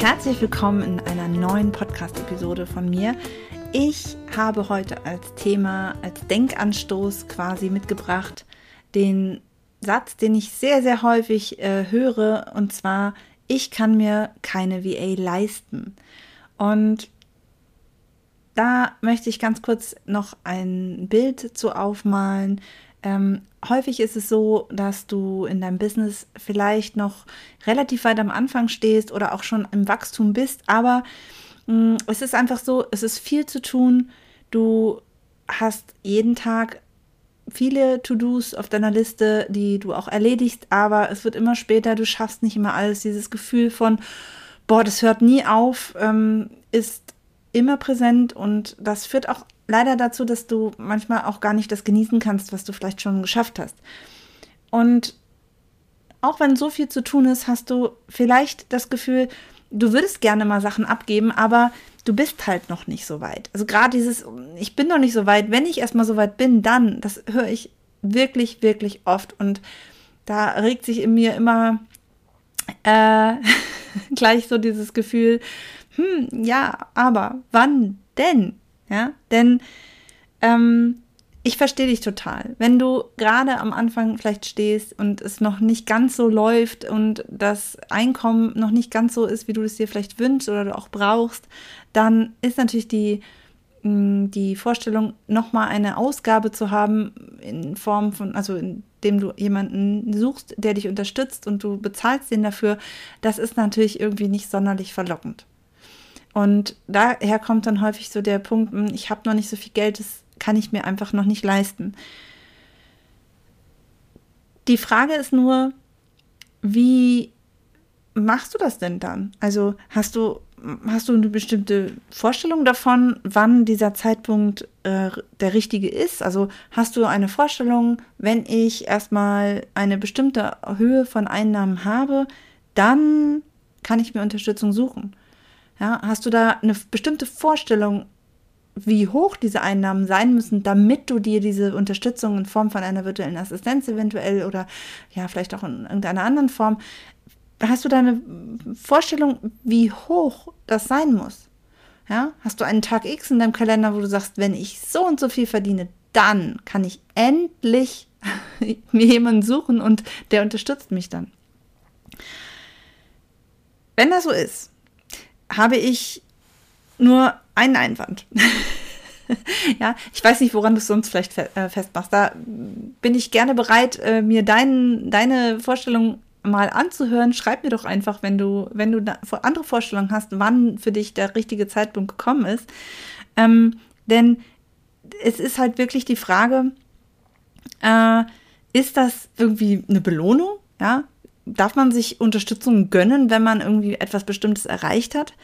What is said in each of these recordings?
Herzlich willkommen in einer neuen Podcast-Episode von mir. Ich habe heute als Thema, als Denkanstoß quasi mitgebracht, den Satz, den ich sehr, sehr häufig äh, höre, und zwar, ich kann mir keine VA leisten. Und da möchte ich ganz kurz noch ein Bild zu aufmalen, ähm, häufig ist es so, dass du in deinem Business vielleicht noch relativ weit am Anfang stehst oder auch schon im Wachstum bist, aber mh, mm, es ist einfach so, es ist viel zu tun. Du hast jeden Tag viele To-Dos auf deiner Liste, die du auch erledigst, aber es wird immer später, du schaffst nicht immer alles. Dieses Gefühl von, boah, das hört nie auf, ähm, ist immer präsent und das führt auch leider dazu, dass du manchmal auch gar nicht das genießen kannst, was du vielleicht schon geschafft hast. Und auch wenn so viel zu tun ist, hast du vielleicht das Gefühl, du würdest gerne mal Sachen abgeben, aber du bist halt noch nicht so weit. Also gerade dieses, ich bin noch nicht so weit, wenn ich erstmal so weit bin, dann, das höre ich wirklich, wirklich oft. Und da regt sich in mir immer äh, gleich so dieses Gefühl, hm, ja, aber wann denn? Ja, denn ähm, ich verstehe dich total. Wenn du gerade am Anfang vielleicht stehst und es noch nicht ganz so läuft und das Einkommen noch nicht ganz so ist, wie du es dir vielleicht wünschst oder du auch brauchst, dann ist natürlich die, mm, die Vorstellung, nochmal eine Ausgabe zu haben in Form von, also indem du jemanden suchst, der dich unterstützt und du bezahlst den dafür, das ist natürlich irgendwie nicht sonderlich verlockend. Und daher kommt dann häufig so der Punkt, hm, ich habe noch nicht so viel Geld, das kann ich mir einfach noch nicht leisten. Die Frage ist nur, wie machst du das denn dann? Also hast du, hast du eine bestimmte Vorstellung davon, wann dieser Zeitpunkt äh, der richtige ist? Also hast du eine Vorstellung, wenn ich erstmal eine bestimmte Höhe von Einnahmen habe, dann kann ich mir Unterstützung suchen. Ja, hast du da eine bestimmte Vorstellung, wie hoch diese Einnahmen sein müssen, damit du dir diese Unterstützung in Form von einer virtuellen Assistenz eventuell oder ja, vielleicht auch in irgendeiner anderen Form, hast du da eine Vorstellung, wie hoch das sein muss? Ja, hast du einen Tag X in deinem Kalender, wo du sagst, wenn ich so und so viel verdiene, dann kann ich endlich mir jemanden suchen und der unterstützt mich dann. Wenn das so ist, habe ich nur einen Einwand. ja, ich weiß nicht, woran du es sonst vielleicht äh, festmachst. Da bin ich gerne bereit, äh, mir dein, deine Vorstellung mal anzuhören. Schreib mir doch einfach, wenn du, wenn du andere Vorstellungen hast, wann für dich der richtige Zeitpunkt gekommen ist. Ähm, denn es ist halt wirklich die Frage, äh, ist das irgendwie eine Belohnung? Ja, darf man sich Unterstützung gönnen, wenn man irgendwie etwas Bestimmtes erreicht hat?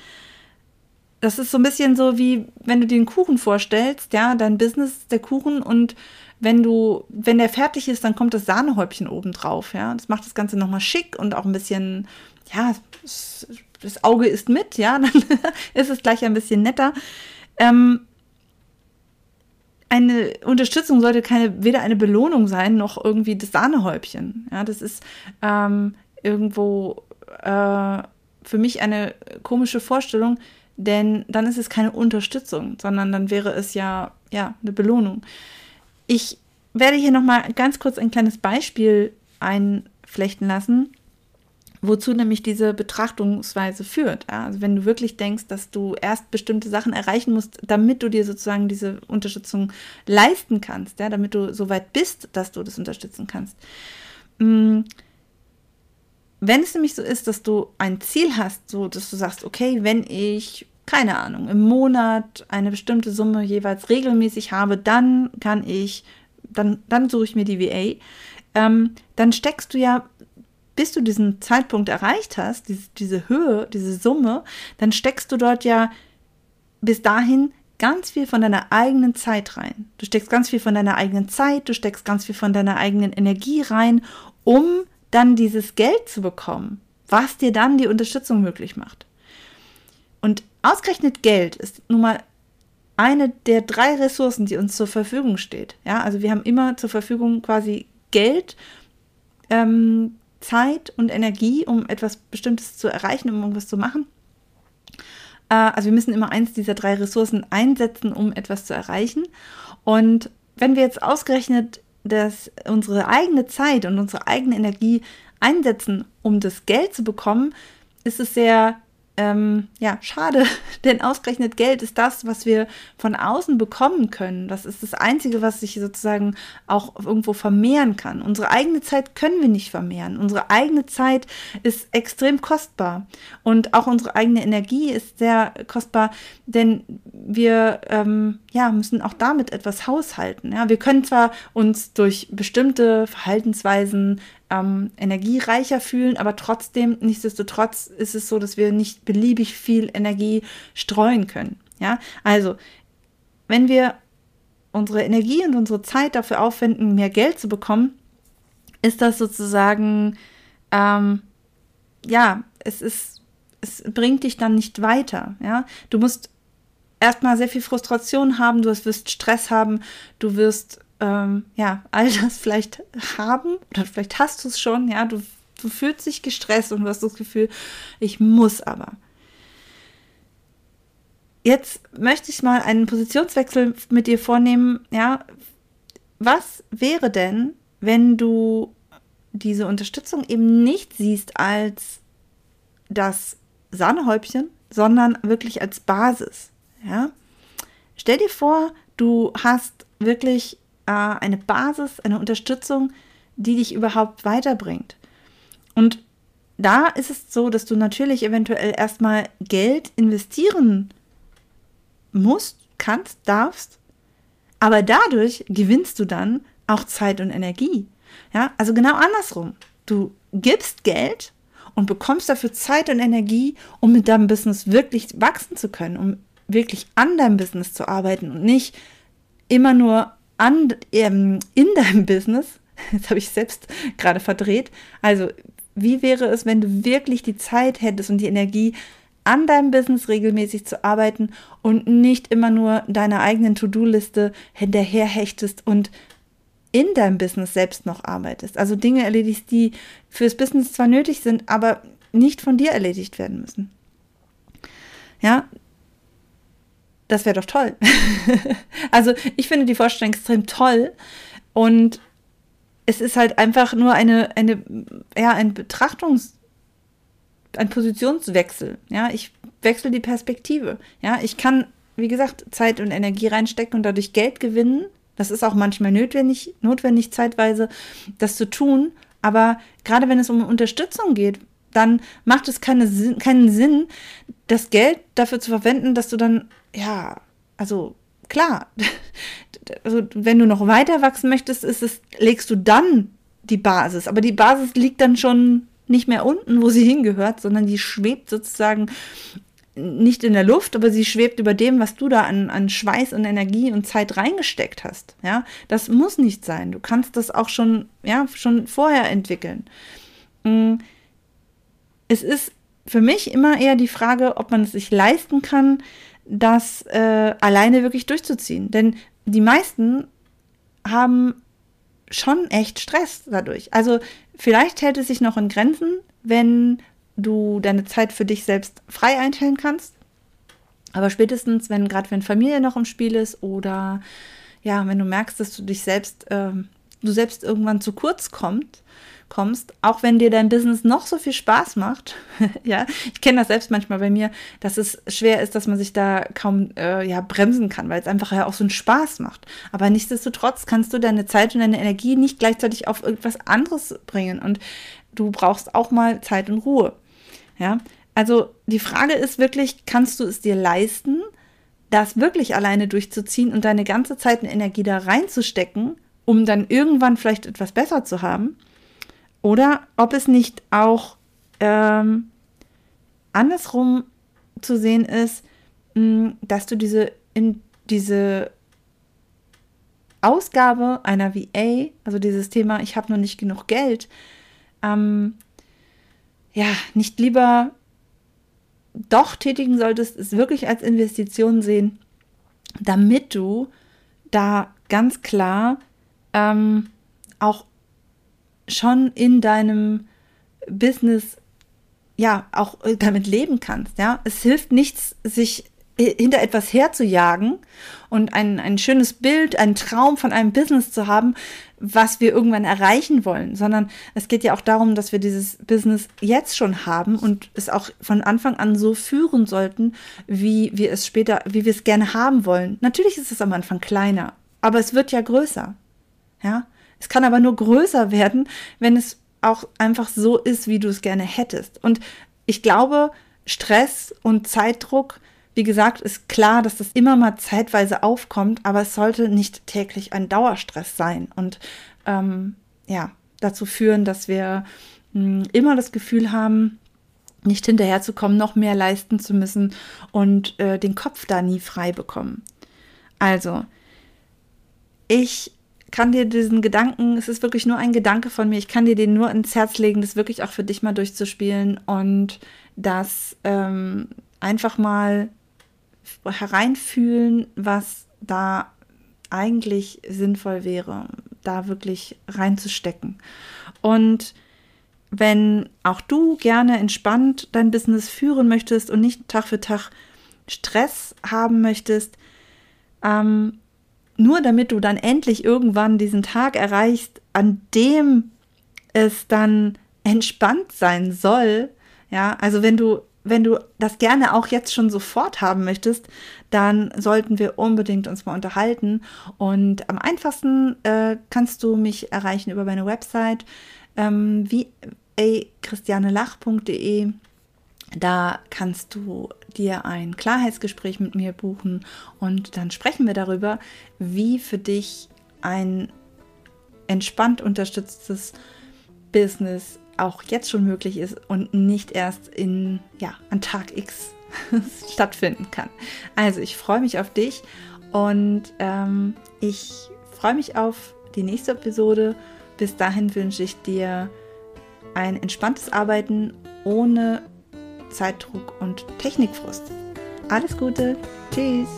Das ist so ein bisschen so wie, wenn du dir einen Kuchen vorstellst, ja, dein Business, der Kuchen und wenn du, wenn der fertig ist, dann kommt das Sahnehäubchen oben drauf, ja. Das macht das Ganze nochmal schick und auch ein bisschen, ja, das Auge ist mit, ja, dann ist es gleich ein bisschen netter. Ähm, eine Unterstützung sollte keine, weder eine Belohnung sein, noch irgendwie das Sahnehäubchen. Ja, das ist ähm, irgendwo äh, für mich eine komische Vorstellung, denn dann ist es keine Unterstützung, sondern dann wäre es ja, ja eine Belohnung. Ich werde hier nochmal ganz kurz ein kleines Beispiel einflechten lassen, wozu nämlich diese Betrachtungsweise führt. Also wenn du wirklich denkst, dass du erst bestimmte Sachen erreichen musst, damit du dir sozusagen diese Unterstützung leisten kannst, ja? damit du so weit bist, dass du das unterstützen kannst. Mm, wenn es nämlich so ist, dass du ein Ziel hast, so dass du sagst, okay, wenn ich keine Ahnung, im Monat eine bestimmte Summe jeweils regelmäßig habe, dann kann ich, dann, dann suche ich mir die VA ähm, dann steckst du ja, bis du diesen Zeitpunkt erreicht hast, diese, diese Höhe, diese Summe, dann steckst du dort ja bis dahin ganz viel von deiner eigenen Zeit rein. Du steckst ganz viel von deiner eigenen Zeit, du steckst ganz viel von deiner eigenen Energie rein, um dann dieses Geld zu bekommen, was dir dann die Unterstützung möglich macht. Und ausgerechnet Geld ist nun mal eine der drei Ressourcen, die uns zur Verfügung steht. Ja, also wir haben immer zur Verfügung quasi Geld, ähm, Zeit und Energie, um etwas Bestimmtes zu erreichen, um irgendwas zu machen. Äh, also wir müssen immer eins dieser drei Ressourcen einsetzen, um etwas zu erreichen. Und wenn wir jetzt ausgerechnet dass unsere eigene Zeit und unsere eigene Energie einsetzen, um das Geld zu bekommen, ist es sehr ähm, ja, schade, denn ausgerechnet Geld ist das, was wir von außen bekommen können. Das ist das Einzige, was sich sozusagen auch irgendwo vermehren kann. Unsere eigene Zeit können wir nicht vermehren. Unsere eigene Zeit ist extrem kostbar und auch unsere eigene Energie ist sehr kostbar, denn wir ähm, ja, müssen auch damit etwas haushalten. Ja? Wir können zwar uns durch bestimmte Verhaltensweisen ähm, energiereicher fühlen, aber trotzdem, nichtsdestotrotz ist es so, dass wir nicht beliebig viel Energie streuen können. Ja, also, wenn wir unsere Energie und unsere Zeit dafür aufwenden, mehr Geld zu bekommen, ist das sozusagen, ähm, ja, es ist, es bringt dich dann nicht weiter. Ja, du musst erstmal sehr viel Frustration haben, du wirst Stress haben, du wirst ähm, ja, all das vielleicht haben oder vielleicht hast du es schon, ja, du, du fühlst dich gestresst und du hast das Gefühl, ich muss aber. Jetzt möchte ich mal einen Positionswechsel mit dir vornehmen, ja, was wäre denn, wenn du diese Unterstützung eben nicht siehst als das Sahnehäubchen, sondern wirklich als Basis, ja? Stell dir vor, du hast wirklich äh, eine Basis, eine Unterstützung, die dich überhaupt weiterbringt. Und da ist es so, dass du natürlich eventuell erstmal Geld investieren musst, kannst, darfst, aber dadurch gewinnst du dann auch Zeit und Energie. Ja, also genau andersrum. Du gibst Geld und bekommst dafür Zeit und Energie, um mit deinem Business wirklich wachsen zu können, um wirklich an deinem Business zu arbeiten und nicht immer nur an, ähm, in deinem Business, jetzt habe ich selbst gerade verdreht, also wie wäre es, wenn du wirklich die Zeit hättest und die Energie, an deinem Business regelmäßig zu arbeiten und nicht immer nur deiner eigenen To-Do-Liste hinterherhechtest und in deinem Business selbst noch arbeitest. Also Dinge erledigst, die fürs Business zwar nötig sind, aber nicht von dir erledigt werden müssen. Ja, das wäre doch toll. also ich finde die Vorstellung extrem toll und es ist halt einfach nur eine, eine, ja, ein Betrachtungs-, ein Positionswechsel. Ja, ich wechsle die Perspektive. Ja, ich kann, wie gesagt, Zeit und Energie reinstecken und dadurch Geld gewinnen. Das ist auch manchmal notwendig, notwendig zeitweise, das zu tun. Aber gerade wenn es um Unterstützung geht, dann macht es keine, keinen Sinn, das Geld dafür zu verwenden, dass du dann ja, also klar, also wenn du noch weiter wachsen möchtest, ist es, legst du dann die Basis. Aber die Basis liegt dann schon nicht mehr unten, wo sie hingehört, sondern die schwebt sozusagen nicht in der Luft, aber sie schwebt über dem, was du da an, an Schweiß und Energie und Zeit reingesteckt hast. Ja, das muss nicht sein. Du kannst das auch schon, ja, schon vorher entwickeln. Mm. Es ist für mich immer eher die Frage, ob man es sich leisten kann, das äh, alleine wirklich durchzuziehen. Denn die meisten haben schon echt Stress dadurch. Also vielleicht hält es sich noch in Grenzen, wenn du deine Zeit für dich selbst frei einteilen kannst. Aber spätestens, wenn gerade wenn Familie noch im Spiel ist oder ja, wenn du merkst, dass du dich selbst, äh, du selbst irgendwann zu kurz kommt, kommst, auch wenn dir dein Business noch so viel Spaß macht. ja, ich kenne das selbst manchmal bei mir, dass es schwer ist, dass man sich da kaum äh, ja, bremsen kann, weil es einfach ja auch so einen Spaß macht. Aber nichtsdestotrotz kannst du deine Zeit und deine Energie nicht gleichzeitig auf irgendwas anderes bringen und du brauchst auch mal Zeit und Ruhe. Ja, also die Frage ist wirklich, kannst du es dir leisten, das wirklich alleine durchzuziehen und deine ganze Zeit und Energie da reinzustecken um dann irgendwann vielleicht etwas besser zu haben. Oder ob es nicht auch ähm, andersrum zu sehen ist, mh, dass du diese, in diese Ausgabe einer VA, also dieses Thema, ich habe nur nicht genug Geld, ähm, ja, nicht lieber doch tätigen solltest, es wirklich als Investition sehen, damit du da ganz klar ähm, auch schon in deinem Business ja auch damit leben kannst. Ja, es hilft nichts, sich hinter etwas herzujagen und ein, ein schönes Bild, einen Traum von einem Business zu haben, was wir irgendwann erreichen wollen, sondern es geht ja auch darum, dass wir dieses Business jetzt schon haben und es auch von Anfang an so führen sollten, wie wir es später, wie wir es gerne haben wollen. Natürlich ist es am Anfang kleiner, aber es wird ja größer. Ja, es kann aber nur größer werden, wenn es auch einfach so ist, wie du es gerne hättest. Und ich glaube, Stress und Zeitdruck wie gesagt, ist klar, dass das immer mal zeitweise aufkommt, aber es sollte nicht täglich ein Dauerstress sein und ähm, ja, dazu führen, dass wir mh, hm, immer das Gefühl haben, nicht hinterherzukommen, noch mehr leisten zu müssen und äh, den Kopf da nie frei bekommen. Also, ich kann dir diesen Gedanken, es ist wirklich nur ein Gedanke von mir, ich kann dir den nur ins Herz legen, das wirklich auch für dich mal durchzuspielen und das ähm, einfach mal hereinfühlen, was da eigentlich sinnvoll wäre, da wirklich reinzustecken. Und wenn auch du gerne entspannt dein Business führen möchtest und nicht Tag für Tag Stress haben möchtest, ähm, nur damit du dann endlich irgendwann diesen Tag erreichst, an dem es dann entspannt sein soll, ja, also wenn du wenn du das gerne auch jetzt schon sofort haben möchtest, dann sollten wir unbedingt uns mal unterhalten. Und am einfachsten äh, kannst du mich erreichen über meine Website ähm, wie christianelach.de. Da kannst du dir ein Klarheitsgespräch mit mir buchen und dann sprechen wir darüber, wie für dich ein entspannt unterstütztes Business auch jetzt schon möglich ist und nicht erst in, ja, an Tag X stattfinden kann. Also ich freue mich auf dich und ähm, ich freue mich auf die nächste Episode. Bis dahin wünsche ich dir ein entspanntes Arbeiten ohne Zeitdruck und Technikfrust. Alles Gute. Tschüss.